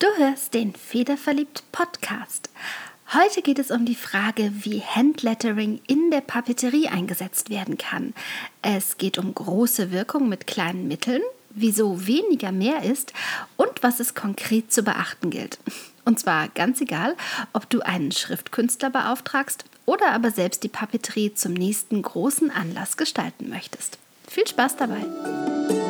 Du hörst den Federverliebt Podcast. Heute geht es um die Frage, wie Handlettering in der Papeterie eingesetzt werden kann. Es geht um große Wirkung mit kleinen Mitteln, wieso weniger mehr ist und was es konkret zu beachten gilt. Und zwar ganz egal, ob du einen Schriftkünstler beauftragst oder aber selbst die Papeterie zum nächsten großen Anlass gestalten möchtest. Viel Spaß dabei!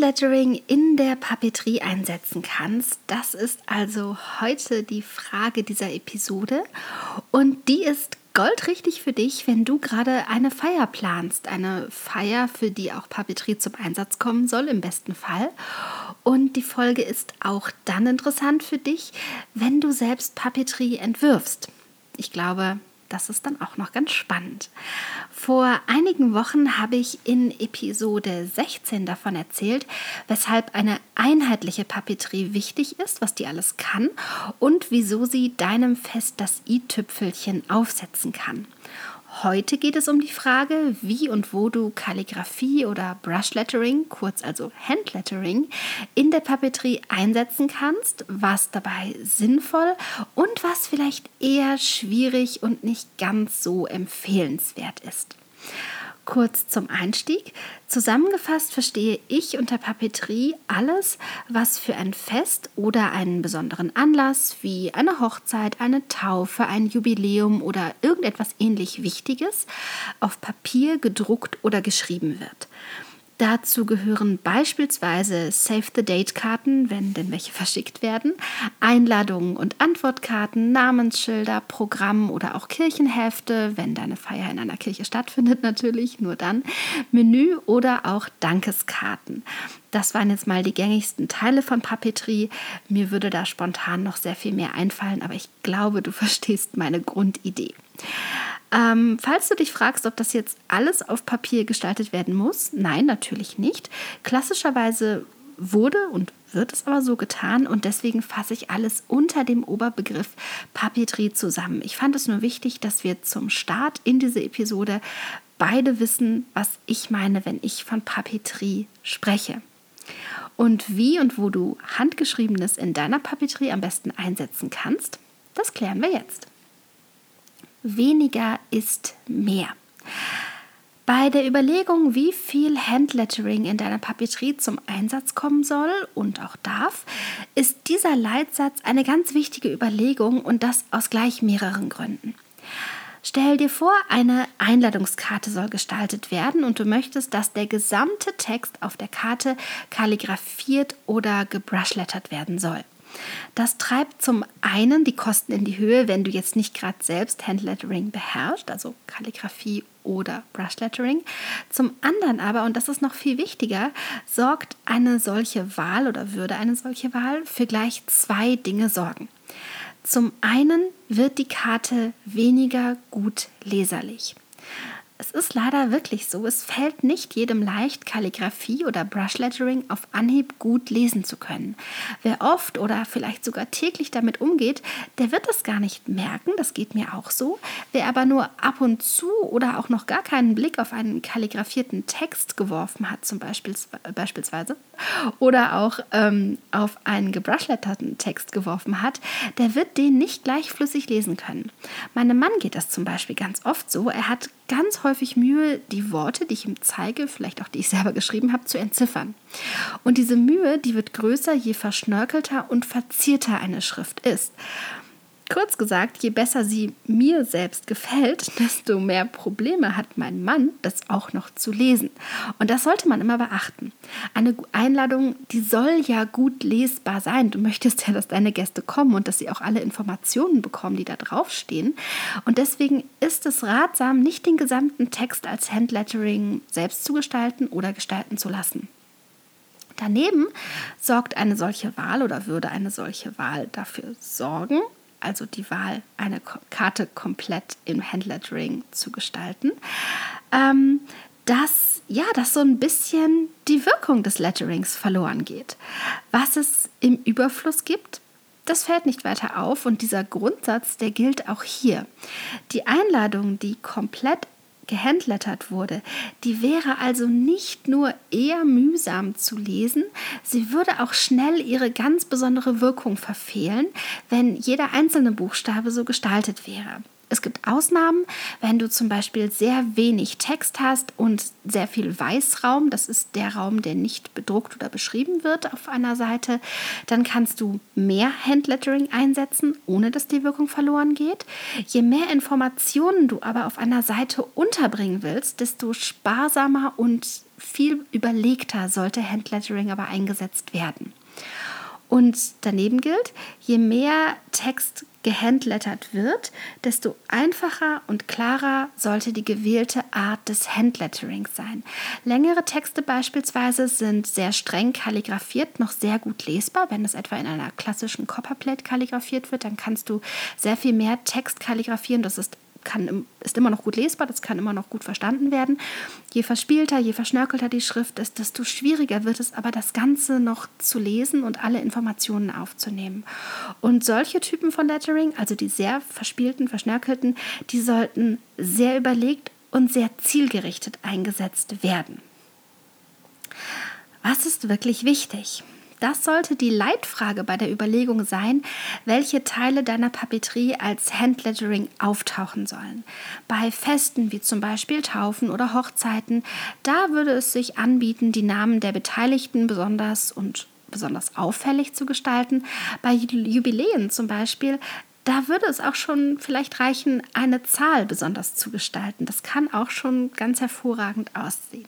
Du Handlettering in der Papeterie einsetzen kannst, das ist also heute die Frage dieser Episode. Und die ist goldrichtig für dich, wenn du gerade eine Feier planst. Eine Feier, für die auch Papeterie zum Einsatz kommen soll, im besten Fall. Und die Folge ist auch dann interessant für dich, wenn du selbst Papeterie entwirfst. Ich glaube, das ist dann auch noch ganz spannend. Vor einigen Wochen habe ich in Episode 16 davon erzählt, weshalb eine einheitliche Papeterie wichtig ist, was die alles kann und wieso sie deinem Fest das i-Tüpfelchen aufsetzen kann. Heute geht es um die Frage, wie und wo du Kalligraphie oder Brushlettering, kurz also Handlettering, in der Papeterie einsetzen kannst, was dabei sinnvoll und was vielleicht eher schwierig und nicht ganz so empfehlenswert ist. Kurz zum Einstieg. Zusammengefasst verstehe ich unter Papeterie alles, was für ein Fest oder einen besonderen Anlass wie eine Hochzeit, eine Taufe, ein Jubiläum oder irgendetwas ähnlich Wichtiges auf Papier gedruckt oder geschrieben wird. Dazu gehören beispielsweise Save the Date-Karten, wenn denn welche verschickt werden, Einladungen und Antwortkarten, Namensschilder, Programm oder auch Kirchenhefte, wenn deine Feier in einer Kirche stattfindet natürlich, nur dann, Menü oder auch Dankeskarten. Das waren jetzt mal die gängigsten Teile von Papeterie. Mir würde da spontan noch sehr viel mehr einfallen, aber ich glaube, du verstehst meine Grundidee. Ähm, falls du dich fragst, ob das jetzt alles auf Papier gestaltet werden muss, nein, natürlich nicht. Klassischerweise wurde und wird es aber so getan und deswegen fasse ich alles unter dem Oberbegriff Papeterie zusammen. Ich fand es nur wichtig, dass wir zum Start in diese Episode beide wissen, was ich meine, wenn ich von Papeterie spreche. Und wie und wo du Handgeschriebenes in deiner Papeterie am besten einsetzen kannst, das klären wir jetzt weniger ist mehr. Bei der Überlegung, wie viel Handlettering in deiner Papeterie zum Einsatz kommen soll und auch darf, ist dieser Leitsatz eine ganz wichtige Überlegung und das aus gleich mehreren Gründen. Stell dir vor, eine Einladungskarte soll gestaltet werden und du möchtest, dass der gesamte Text auf der Karte kalligrafiert oder gebrushlettert werden soll. Das treibt zum einen die Kosten in die Höhe, wenn du jetzt nicht gerade selbst Handlettering beherrschst, also Kalligrafie oder Brushlettering. Zum anderen aber, und das ist noch viel wichtiger, sorgt eine solche Wahl oder würde eine solche Wahl für gleich zwei Dinge sorgen. Zum einen wird die Karte weniger gut leserlich. Es ist leider wirklich so, es fällt nicht jedem leicht, Kalligrafie oder Brushlettering auf Anhieb gut lesen zu können. Wer oft oder vielleicht sogar täglich damit umgeht, der wird es gar nicht merken, das geht mir auch so. Wer aber nur ab und zu oder auch noch gar keinen Blick auf einen kalligrafierten Text geworfen hat, zum Beispiel beispielsweise, oder auch ähm, auf einen gebrushletterten Text geworfen hat, der wird den nicht gleich flüssig lesen können. Meinem Mann geht das zum Beispiel ganz oft so. Er hat ganz häufig häufig Mühe, die Worte, die ich ihm zeige, vielleicht auch die ich selber geschrieben habe, zu entziffern. Und diese Mühe, die wird größer, je verschnörkelter und verzierter eine Schrift ist. Kurz gesagt, je besser sie mir selbst gefällt, desto mehr Probleme hat mein Mann, das auch noch zu lesen. Und das sollte man immer beachten. Eine Einladung, die soll ja gut lesbar sein. Du möchtest ja, dass deine Gäste kommen und dass sie auch alle Informationen bekommen, die da draufstehen. Und deswegen ist es ratsam, nicht den gesamten Text als Handlettering selbst zu gestalten oder gestalten zu lassen. Daneben sorgt eine solche Wahl oder würde eine solche Wahl dafür sorgen, also die Wahl, eine Karte komplett im Handlettering zu gestalten, ähm, dass ja, dass so ein bisschen die Wirkung des Letterings verloren geht. Was es im Überfluss gibt, das fällt nicht weiter auf und dieser Grundsatz, der gilt auch hier. Die Einladung, die komplett gehandlettert wurde, die wäre also nicht nur eher mühsam zu lesen, sie würde auch schnell ihre ganz besondere Wirkung verfehlen, wenn jeder einzelne Buchstabe so gestaltet wäre. Es gibt Ausnahmen, wenn du zum Beispiel sehr wenig Text hast und sehr viel Weißraum, das ist der Raum, der nicht bedruckt oder beschrieben wird auf einer Seite, dann kannst du mehr Handlettering einsetzen, ohne dass die Wirkung verloren geht. Je mehr Informationen du aber auf einer Seite unterbringen willst, desto sparsamer und viel überlegter sollte Handlettering aber eingesetzt werden. Und daneben gilt, je mehr Text gehandlettert wird, desto einfacher und klarer sollte die gewählte Art des Handletterings sein. Längere Texte beispielsweise sind sehr streng kalligrafiert, noch sehr gut lesbar. Wenn es etwa in einer klassischen Copperplate kalligrafiert wird, dann kannst du sehr viel mehr Text kalligrafieren. Das ist kann, ist immer noch gut lesbar, das kann immer noch gut verstanden werden. Je verspielter, je verschnörkelter die Schrift ist, desto schwieriger wird es aber, das Ganze noch zu lesen und alle Informationen aufzunehmen. Und solche Typen von Lettering, also die sehr verspielten, verschnörkelten, die sollten sehr überlegt und sehr zielgerichtet eingesetzt werden. Was ist wirklich wichtig? Das sollte die Leitfrage bei der Überlegung sein, welche Teile deiner Papeterie als Handlettering auftauchen sollen. Bei Festen wie zum Beispiel Taufen oder Hochzeiten, da würde es sich anbieten, die Namen der Beteiligten besonders und besonders auffällig zu gestalten. Bei Jubiläen zum Beispiel, da würde es auch schon vielleicht reichen, eine Zahl besonders zu gestalten. Das kann auch schon ganz hervorragend aussehen.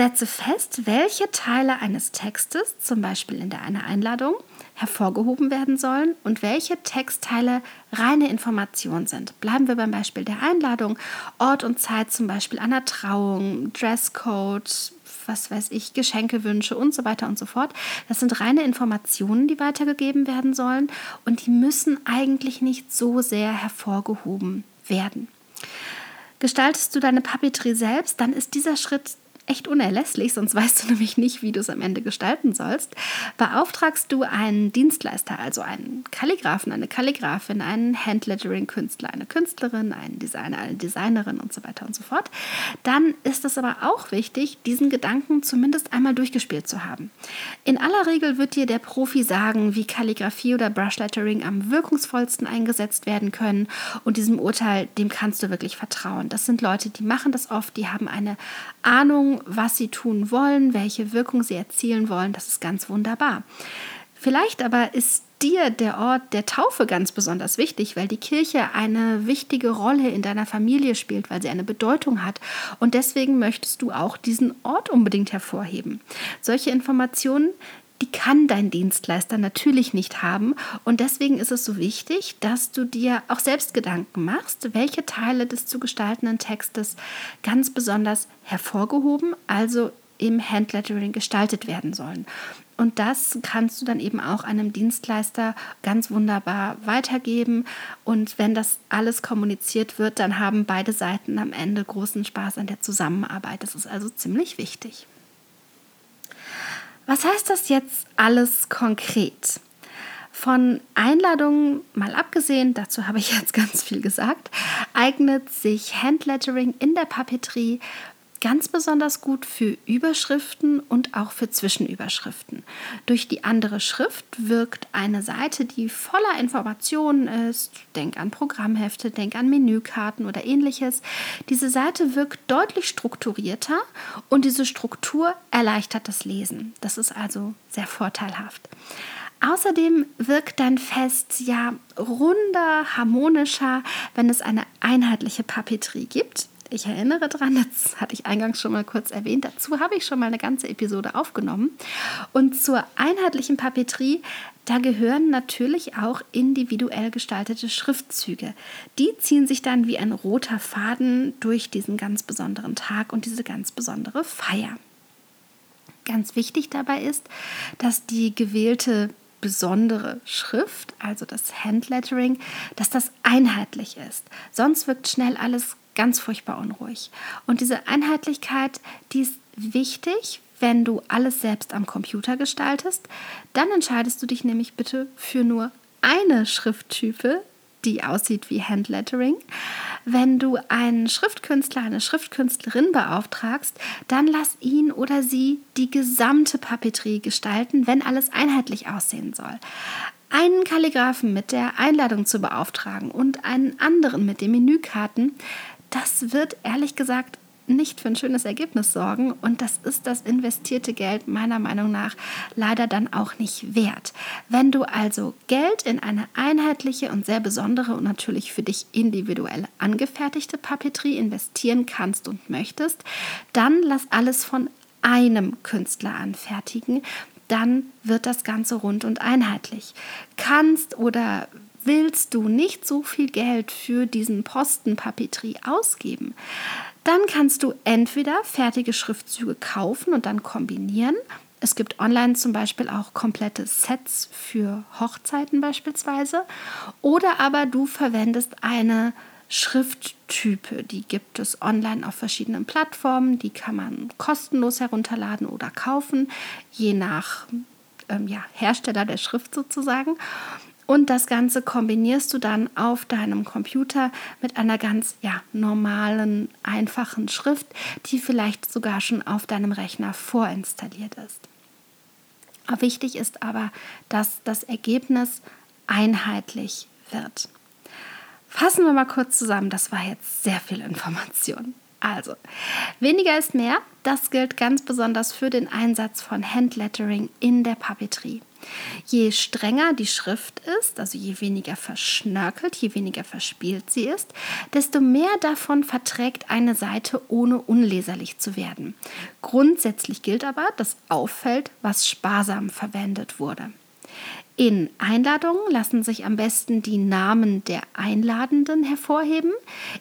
Setze fest, welche Teile eines Textes, zum Beispiel in der einer Einladung, hervorgehoben werden sollen und welche Textteile reine Information sind. Bleiben wir beim Beispiel der Einladung. Ort und Zeit zum Beispiel einer Trauung, Dresscode, was weiß ich, Geschenkewünsche und so weiter und so fort. Das sind reine Informationen, die weitergegeben werden sollen und die müssen eigentlich nicht so sehr hervorgehoben werden. Gestaltest du deine Papeterie selbst, dann ist dieser Schritt echt unerlässlich, sonst weißt du nämlich nicht, wie du es am Ende gestalten sollst. Beauftragst du einen Dienstleister, also einen Kalligraphen, eine Kalligraphin, einen Handlettering-Künstler, eine Künstlerin, einen Designer, eine Designerin und so weiter und so fort, dann ist es aber auch wichtig, diesen Gedanken zumindest einmal durchgespielt zu haben. In aller Regel wird dir der Profi sagen, wie Kalligrafie oder Brushlettering am wirkungsvollsten eingesetzt werden können und diesem Urteil, dem kannst du wirklich vertrauen. Das sind Leute, die machen das oft, die haben eine Ahnung, was sie tun wollen, welche Wirkung sie erzielen wollen. Das ist ganz wunderbar. Vielleicht aber ist dir der Ort der Taufe ganz besonders wichtig, weil die Kirche eine wichtige Rolle in deiner Familie spielt, weil sie eine Bedeutung hat. Und deswegen möchtest du auch diesen Ort unbedingt hervorheben. Solche Informationen, die kann dein Dienstleister natürlich nicht haben. Und deswegen ist es so wichtig, dass du dir auch selbst Gedanken machst, welche Teile des zu gestaltenden Textes ganz besonders hervorgehoben, also im Handlettering gestaltet werden sollen. Und das kannst du dann eben auch einem Dienstleister ganz wunderbar weitergeben. Und wenn das alles kommuniziert wird, dann haben beide Seiten am Ende großen Spaß an der Zusammenarbeit. Das ist also ziemlich wichtig. Was heißt das jetzt alles konkret? Von Einladungen mal abgesehen, dazu habe ich jetzt ganz viel gesagt, eignet sich Handlettering in der Papeterie ganz besonders gut für Überschriften und auch für Zwischenüberschriften. Durch die andere Schrift wirkt eine Seite, die voller Informationen ist, denk an Programmhefte, denk an Menükarten oder ähnliches. Diese Seite wirkt deutlich strukturierter und diese Struktur erleichtert das Lesen. Das ist also sehr vorteilhaft. Außerdem wirkt dein Fest ja runder, harmonischer, wenn es eine einheitliche Papeterie gibt. Ich erinnere daran, das hatte ich eingangs schon mal kurz erwähnt, dazu habe ich schon mal eine ganze Episode aufgenommen. Und zur einheitlichen Papeterie, da gehören natürlich auch individuell gestaltete Schriftzüge. Die ziehen sich dann wie ein roter Faden durch diesen ganz besonderen Tag und diese ganz besondere Feier. Ganz wichtig dabei ist, dass die gewählte besondere Schrift, also das Handlettering, dass das einheitlich ist. Sonst wirkt schnell alles ganz furchtbar unruhig. Und diese Einheitlichkeit, die ist wichtig, wenn du alles selbst am Computer gestaltest. Dann entscheidest du dich nämlich bitte für nur eine Schrifttype, die aussieht wie Handlettering. Wenn du einen Schriftkünstler, eine Schriftkünstlerin beauftragst, dann lass ihn oder sie die gesamte Papeterie gestalten, wenn alles einheitlich aussehen soll. Einen Kalligraphen mit der Einladung zu beauftragen und einen anderen mit den Menükarten, das wird ehrlich gesagt nicht für ein schönes Ergebnis sorgen und das ist das investierte Geld meiner Meinung nach leider dann auch nicht wert. Wenn du also Geld in eine einheitliche und sehr besondere und natürlich für dich individuell angefertigte Papeterie investieren kannst und möchtest, dann lass alles von einem Künstler anfertigen, dann wird das Ganze rund und einheitlich. Kannst oder willst du nicht so viel Geld für diesen Posten Papeterie ausgeben, dann kannst du entweder fertige Schriftzüge kaufen und dann kombinieren. Es gibt online zum Beispiel auch komplette Sets für Hochzeiten beispielsweise. Oder aber du verwendest eine Schrifttype. Die gibt es online auf verschiedenen Plattformen. Die kann man kostenlos herunterladen oder kaufen, je nach ähm, ja, Hersteller der Schrift sozusagen. Und das Ganze kombinierst du dann auf deinem Computer mit einer ganz ja, normalen, einfachen Schrift, die vielleicht sogar schon auf deinem Rechner vorinstalliert ist. Wichtig ist aber, dass das Ergebnis einheitlich wird. Fassen wir mal kurz zusammen, das war jetzt sehr viel Information. Also, weniger ist mehr. Das gilt ganz besonders für den Einsatz von Handlettering in der Papeterie. Je strenger die Schrift ist, also je weniger verschnörkelt, je weniger verspielt sie ist, desto mehr davon verträgt eine Seite, ohne unleserlich zu werden. Grundsätzlich gilt aber, dass auffällt, was sparsam verwendet wurde. In Einladungen lassen sich am besten die Namen der Einladenden hervorheben.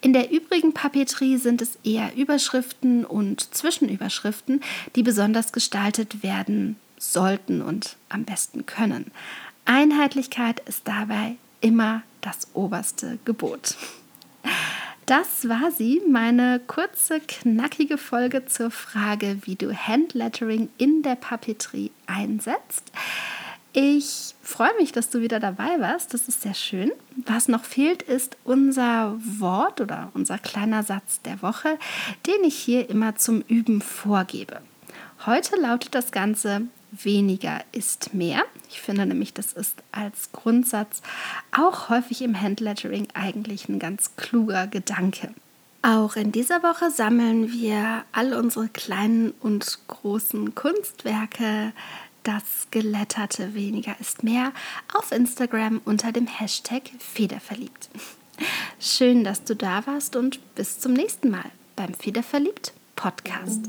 In der übrigen Papeterie sind es eher Überschriften und Zwischenüberschriften, die besonders gestaltet werden sollten und am besten können. Einheitlichkeit ist dabei immer das oberste Gebot. Das war sie, meine kurze, knackige Folge zur Frage, wie du Handlettering in der Papeterie einsetzt. Ich freue mich, dass du wieder dabei warst. Das ist sehr schön. Was noch fehlt, ist unser Wort oder unser kleiner Satz der Woche, den ich hier immer zum Üben vorgebe. Heute lautet das Ganze weniger ist mehr. Ich finde nämlich, das ist als Grundsatz auch häufig im Handlettering eigentlich ein ganz kluger Gedanke. Auch in dieser Woche sammeln wir all unsere kleinen und großen Kunstwerke das Geletterte weniger ist mehr auf Instagram unter dem Hashtag Federverliebt. Schön, dass du da warst und bis zum nächsten Mal beim Federverliebt Podcast.